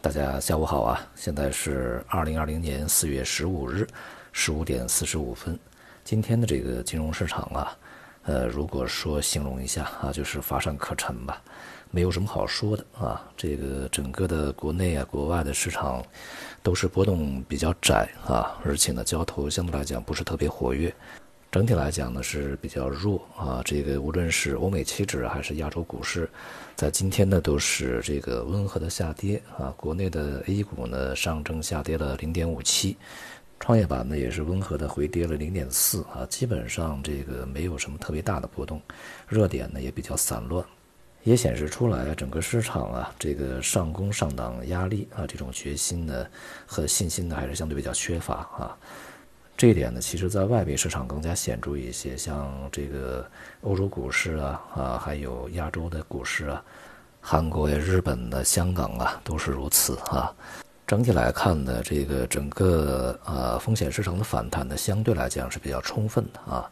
大家下午好啊！现在是二零二零年四月十五日十五点四十五分。今天的这个金融市场啊，呃，如果说形容一下啊，就是乏善可陈吧，没有什么好说的啊。这个整个的国内啊、国外的市场都是波动比较窄啊，而且呢，交投相对来讲不是特别活跃。整体来讲呢是比较弱啊，这个无论是欧美期指还是亚洲股市，在今天呢都是这个温和的下跌啊。国内的 A 股呢，上证下跌了零点五七，创业板呢也是温和的回跌了零点四啊，基本上这个没有什么特别大的波动，热点呢也比较散乱，也显示出来整个市场啊这个上攻上档压力啊这种决心呢和信心呢还是相对比较缺乏啊。这一点呢，其实在外围市场更加显著一些，像这个欧洲股市啊，啊，还有亚洲的股市啊，韩国呀、日本的、香港啊，都是如此啊。整体来看呢，这个整个呃风险市场的反弹呢，相对来讲是比较充分的啊。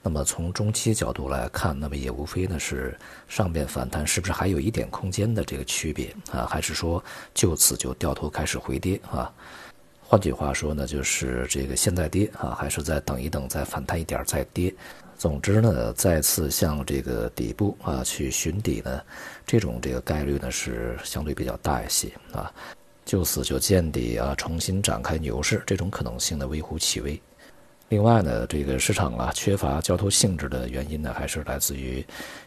那么从中期角度来看，那么也无非呢是上边反弹是不是还有一点空间的这个区别啊，还是说就此就掉头开始回跌啊？换句话说呢，就是这个现在跌啊，还是再等一等，再反弹一点再跌。总之呢，再次向这个底部啊去寻底呢，这种这个概率呢是相对比较大一些啊。就此就见底啊，重新展开牛市，这种可能性呢微乎其微。另外呢，这个市场啊缺乏交投性质的原因呢，还是来自于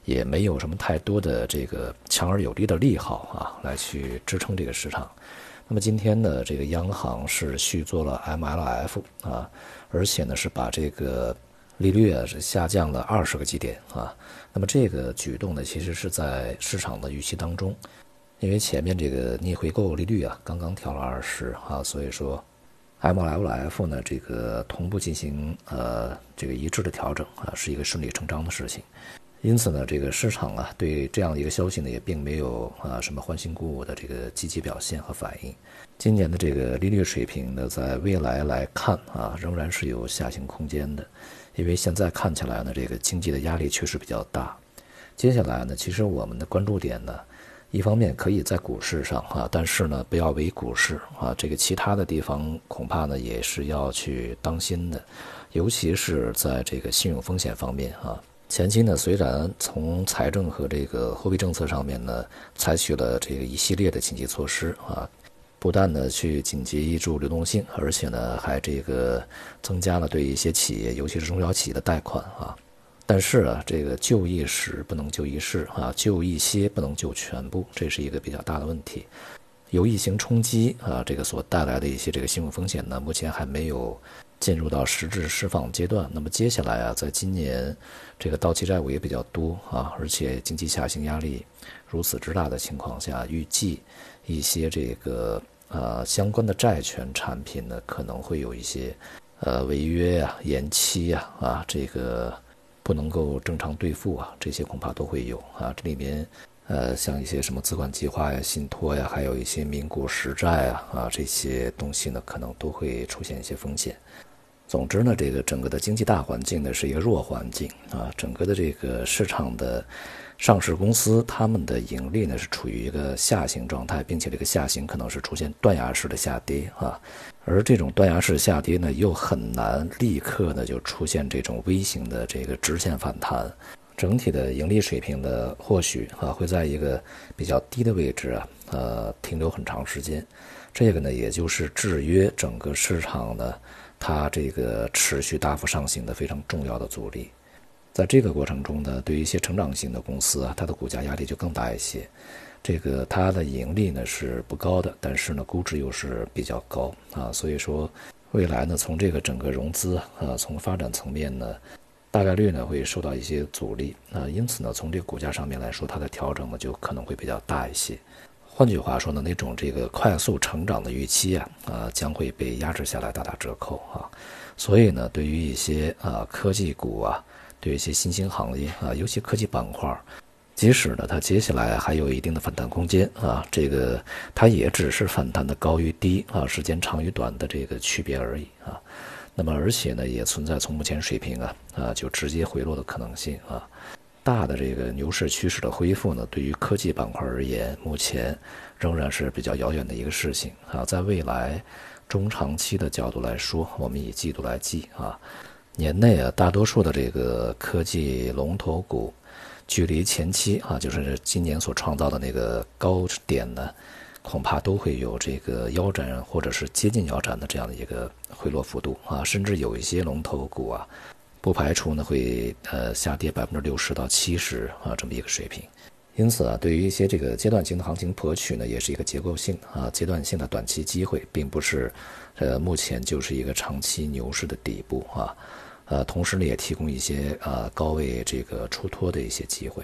也没有什么太多的这个强而有力的利好啊来去支撑这个市场。那么今天呢，这个央行是续做了 MLF 啊，而且呢是把这个利率啊是下降了二十个基点啊。那么这个举动呢，其实是在市场的预期当中，因为前面这个逆回购利率啊刚刚调了二十啊，所以说 MLF 呢这个同步进行呃这个一致的调整啊，是一个顺理成章的事情。因此呢，这个市场啊，对这样的一个消息呢，也并没有啊什么欢欣鼓舞的这个积极表现和反应。今年的这个利率水平呢，在未来来看啊，仍然是有下行空间的，因为现在看起来呢，这个经济的压力确实比较大。接下来呢，其实我们的关注点呢，一方面可以在股市上啊，但是呢，不要为股市啊，这个其他的地方恐怕呢，也是要去当心的，尤其是在这个信用风险方面啊。前期呢，虽然从财政和这个货币政策上面呢，采取了这个一系列的经济措施啊，不但呢去紧急挹注流动性，而且呢还这个增加了对一些企业，尤其是中小企业的贷款啊。但是啊，这个救一时不能救一世啊，救一些不能救全部，这是一个比较大的问题。由疫情冲击啊，这个所带来的一些这个信用风险呢，目前还没有。进入到实质释放阶段，那么接下来啊，在今年这个到期债务也比较多啊，而且经济下行压力如此之大的情况下，预计一些这个呃相关的债权产品呢，可能会有一些呃违约呀、延期呀啊，这个不能够正常兑付啊，这些恐怕都会有啊。这里面呃像一些什么资管计划呀、信托呀，还有一些民股实债啊啊这些东西呢，可能都会出现一些风险。总之呢，这个整个的经济大环境呢是一个弱环境啊，整个的这个市场的上市公司，他们的盈利呢是处于一个下行状态，并且这个下行可能是出现断崖式的下跌啊，而这种断崖式下跌呢，又很难立刻呢就出现这种微型的这个直线反弹，整体的盈利水平呢或许啊会在一个比较低的位置啊，呃停留很长时间，这个呢也就是制约整个市场的。它这个持续大幅上行的非常重要的阻力，在这个过程中呢，对于一些成长型的公司啊，它的股价压力就更大一些。这个它的盈利呢是不高的，但是呢估值又是比较高啊，所以说未来呢从这个整个融资啊，从发展层面呢，大概率呢会受到一些阻力啊，因此呢从这个股价上面来说，它的调整呢就可能会比较大一些。换句话说呢，那种这个快速成长的预期啊，啊将会被压制下来，大打折扣啊。所以呢，对于一些啊科技股啊，对于一些新兴行业啊，尤其科技板块，即使呢它接下来还有一定的反弹空间啊，这个它也只是反弹的高与低啊，时间长与短的这个区别而已啊。那么而且呢，也存在从目前水平啊啊就直接回落的可能性啊。大的这个牛市趋势的恢复呢，对于科技板块而言，目前仍然是比较遥远的一个事情啊。在未来中长期的角度来说，我们以季度来计啊，年内啊，大多数的这个科技龙头股，距离前期啊，就是今年所创造的那个高点呢。恐怕都会有这个腰斩或者是接近腰斩的这样的一个回落幅度啊，甚至有一些龙头股啊，不排除呢会呃下跌百分之六十到七十啊这么一个水平。因此啊，对于一些这个阶段性的行情博取呢，也是一个结构性啊阶段性的短期机会，并不是呃目前就是一个长期牛市的底部啊，呃同时呢也提供一些呃高位这个出脱的一些机会。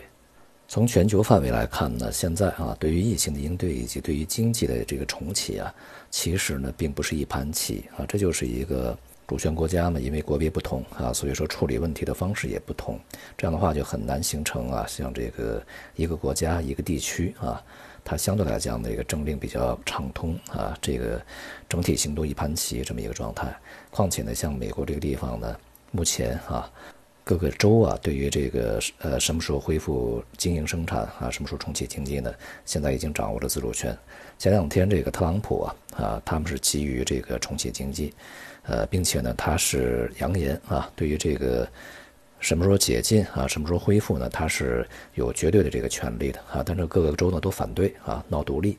从全球范围来看呢，现在啊，对于疫情的应对以及对于经济的这个重启啊，其实呢，并不是一盘棋啊，这就是一个主权国家嘛，因为国别不同啊，所以说处理问题的方式也不同，这样的话就很难形成啊，像这个一个国家一个地区啊，它相对来讲的一个政令比较畅通啊，这个整体行动一盘棋这么一个状态。况且呢，像美国这个地方呢，目前啊。各个州啊，对于这个呃什么时候恢复经营生产啊，什么时候重启经济呢？现在已经掌握了自主权。前两天这个特朗普啊啊，他们是急于这个重启经济，呃，并且呢，他是扬言啊，对于这个什么时候解禁啊，什么时候恢复呢，他是有绝对的这个权利的啊。但是各个州呢都反对啊，闹独立。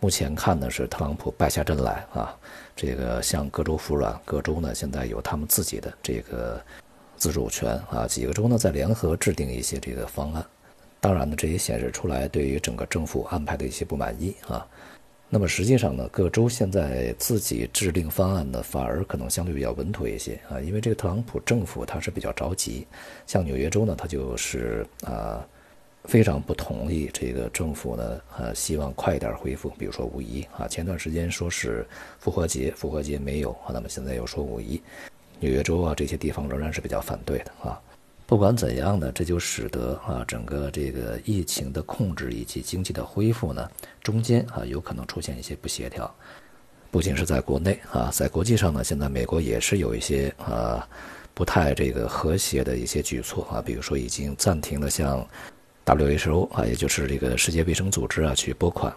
目前看呢是特朗普败下阵来啊，这个向各州服软，各州呢现在有他们自己的这个。自主权啊，几个州呢在联合制定一些这个方案，当然呢，这也显示出来对于整个政府安排的一些不满意啊。那么实际上呢，各州现在自己制定方案呢，反而可能相对比较稳妥一些啊，因为这个特朗普政府他是比较着急。像纽约州呢，他就是啊非常不同意这个政府呢，呃希望快一点恢复，比如说五一啊，前段时间说是复活节，复活节没有啊，那么现在又说五一。纽约州啊，这些地方仍然是比较反对的啊。不管怎样呢，这就使得啊，整个这个疫情的控制以及经济的恢复呢，中间啊有可能出现一些不协调。不仅是在国内啊，在国际上呢，现在美国也是有一些啊不太这个和谐的一些举措啊，比如说已经暂停了像。WHO 啊，也就是这个世界卫生组织啊，去拨款，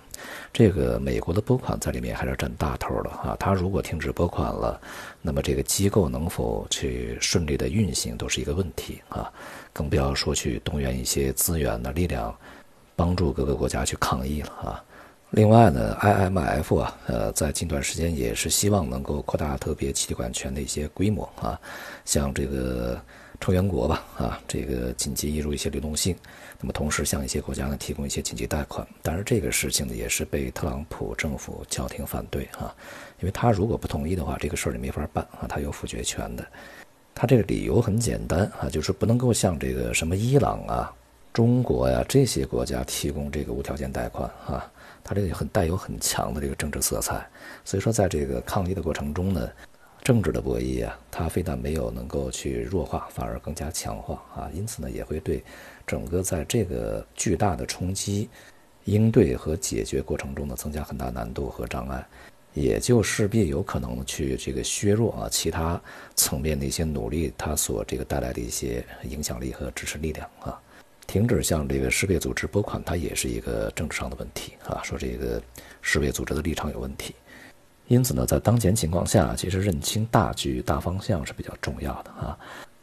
这个美国的拨款在里面还是占大头的啊。它如果停止拨款了，那么这个机构能否去顺利的运行都是一个问题啊。更不要说去动员一些资源的力量，帮助各个国家去抗疫了啊。另外呢，IMF 啊，呃，在近段时间也是希望能够扩大特别提款权的一些规模啊，像这个。成员国吧，啊，这个紧急引入一些流动性，那么同时向一些国家呢提供一些紧急贷款。当然，这个事情呢也是被特朗普政府叫停反对啊，因为他如果不同意的话，这个事儿就没法办啊，他有否决权的。他这个理由很简单啊，就是不能够向这个什么伊朗啊、中国呀这些国家提供这个无条件贷款啊，他这个很带有很强的这个政治色彩。所以说，在这个抗议的过程中呢。政治的博弈啊，它非但没有能够去弱化，反而更加强化啊，因此呢，也会对整个在这个巨大的冲击应对和解决过程中呢，增加很大难度和障碍，也就势必有可能去这个削弱啊其他层面的一些努力，它所这个带来的一些影响力和支持力量啊。停止向这个世卫组织拨款，它也是一个政治上的问题啊，说这个世卫组织的立场有问题。因此呢，在当前情况下，其实认清大局、大方向是比较重要的啊。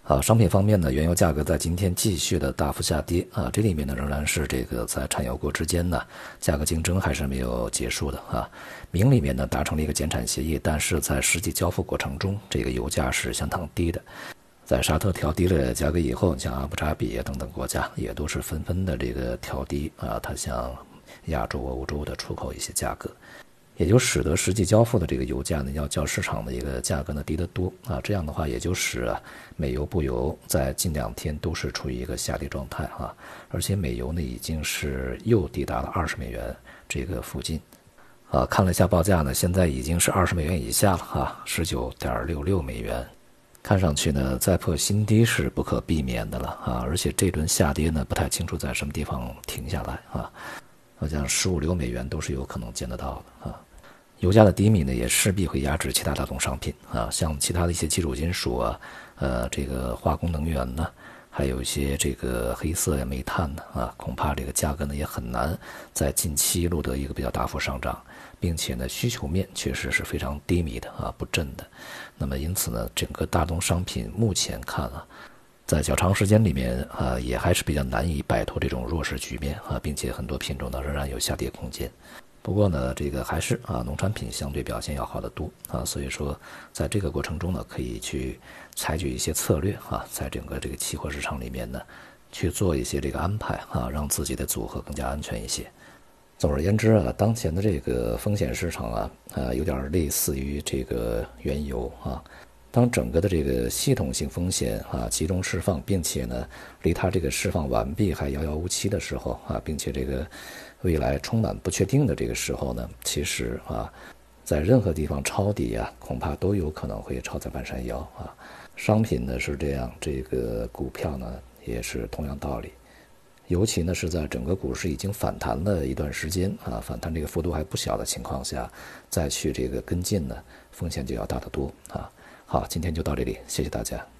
啊，商品方面呢，原油价格在今天继续的大幅下跌啊。这里面呢，仍然是这个在产油国之间呢，价格竞争还是没有结束的啊。明里面呢达成了一个减产协议，但是在实际交付过程中，这个油价是相当低的。在沙特调低了价格以后，像阿布扎比等等国家也都是纷纷的这个调低啊，它向亚洲、欧洲的出口一些价格。也就使得实际交付的这个油价呢，要较市场的一个价格呢低得多啊。这样的话，也就使啊美油、布油在近两天都是处于一个下跌状态啊。而且美油呢已经是又抵达了二十美元这个附近啊。看了一下报价呢，现在已经是二十美元以下了啊，十九点六六美元。看上去呢，再破新低是不可避免的了啊。而且这轮下跌呢，不太清楚在什么地方停下来啊。好像十五六美元都是有可能见得到的啊。油价的低迷呢，也势必会压制其他大宗商品啊，像其他的一些基础金属啊，呃，这个化工能源呢，还有一些这个黑色呀、煤炭呢啊，恐怕这个价格呢也很难在近期录得一个比较大幅上涨，并且呢需求面确实是非常低迷的啊，不振的。那么因此呢，整个大宗商品目前看啊，在较长时间里面啊，也还是比较难以摆脱这种弱势局面啊，并且很多品种呢仍然有下跌空间。不过呢，这个还是啊，农产品相对表现要好得多啊，所以说在这个过程中呢，可以去采取一些策略啊，在整个这个期货市场里面呢，去做一些这个安排啊，让自己的组合更加安全一些。总而言之啊，当前的这个风险市场啊，呃，有点类似于这个原油啊。当整个的这个系统性风险啊集中释放，并且呢，离它这个释放完毕还遥遥无期的时候啊，并且这个未来充满不确定的这个时候呢，其实啊，在任何地方抄底啊，恐怕都有可能会抄在半山腰啊。商品呢是这样，这个股票呢也是同样道理。尤其呢是在整个股市已经反弹了一段时间啊，反弹这个幅度还不小的情况下，再去这个跟进呢，风险就要大得多啊。好，今天就到这里，谢谢大家。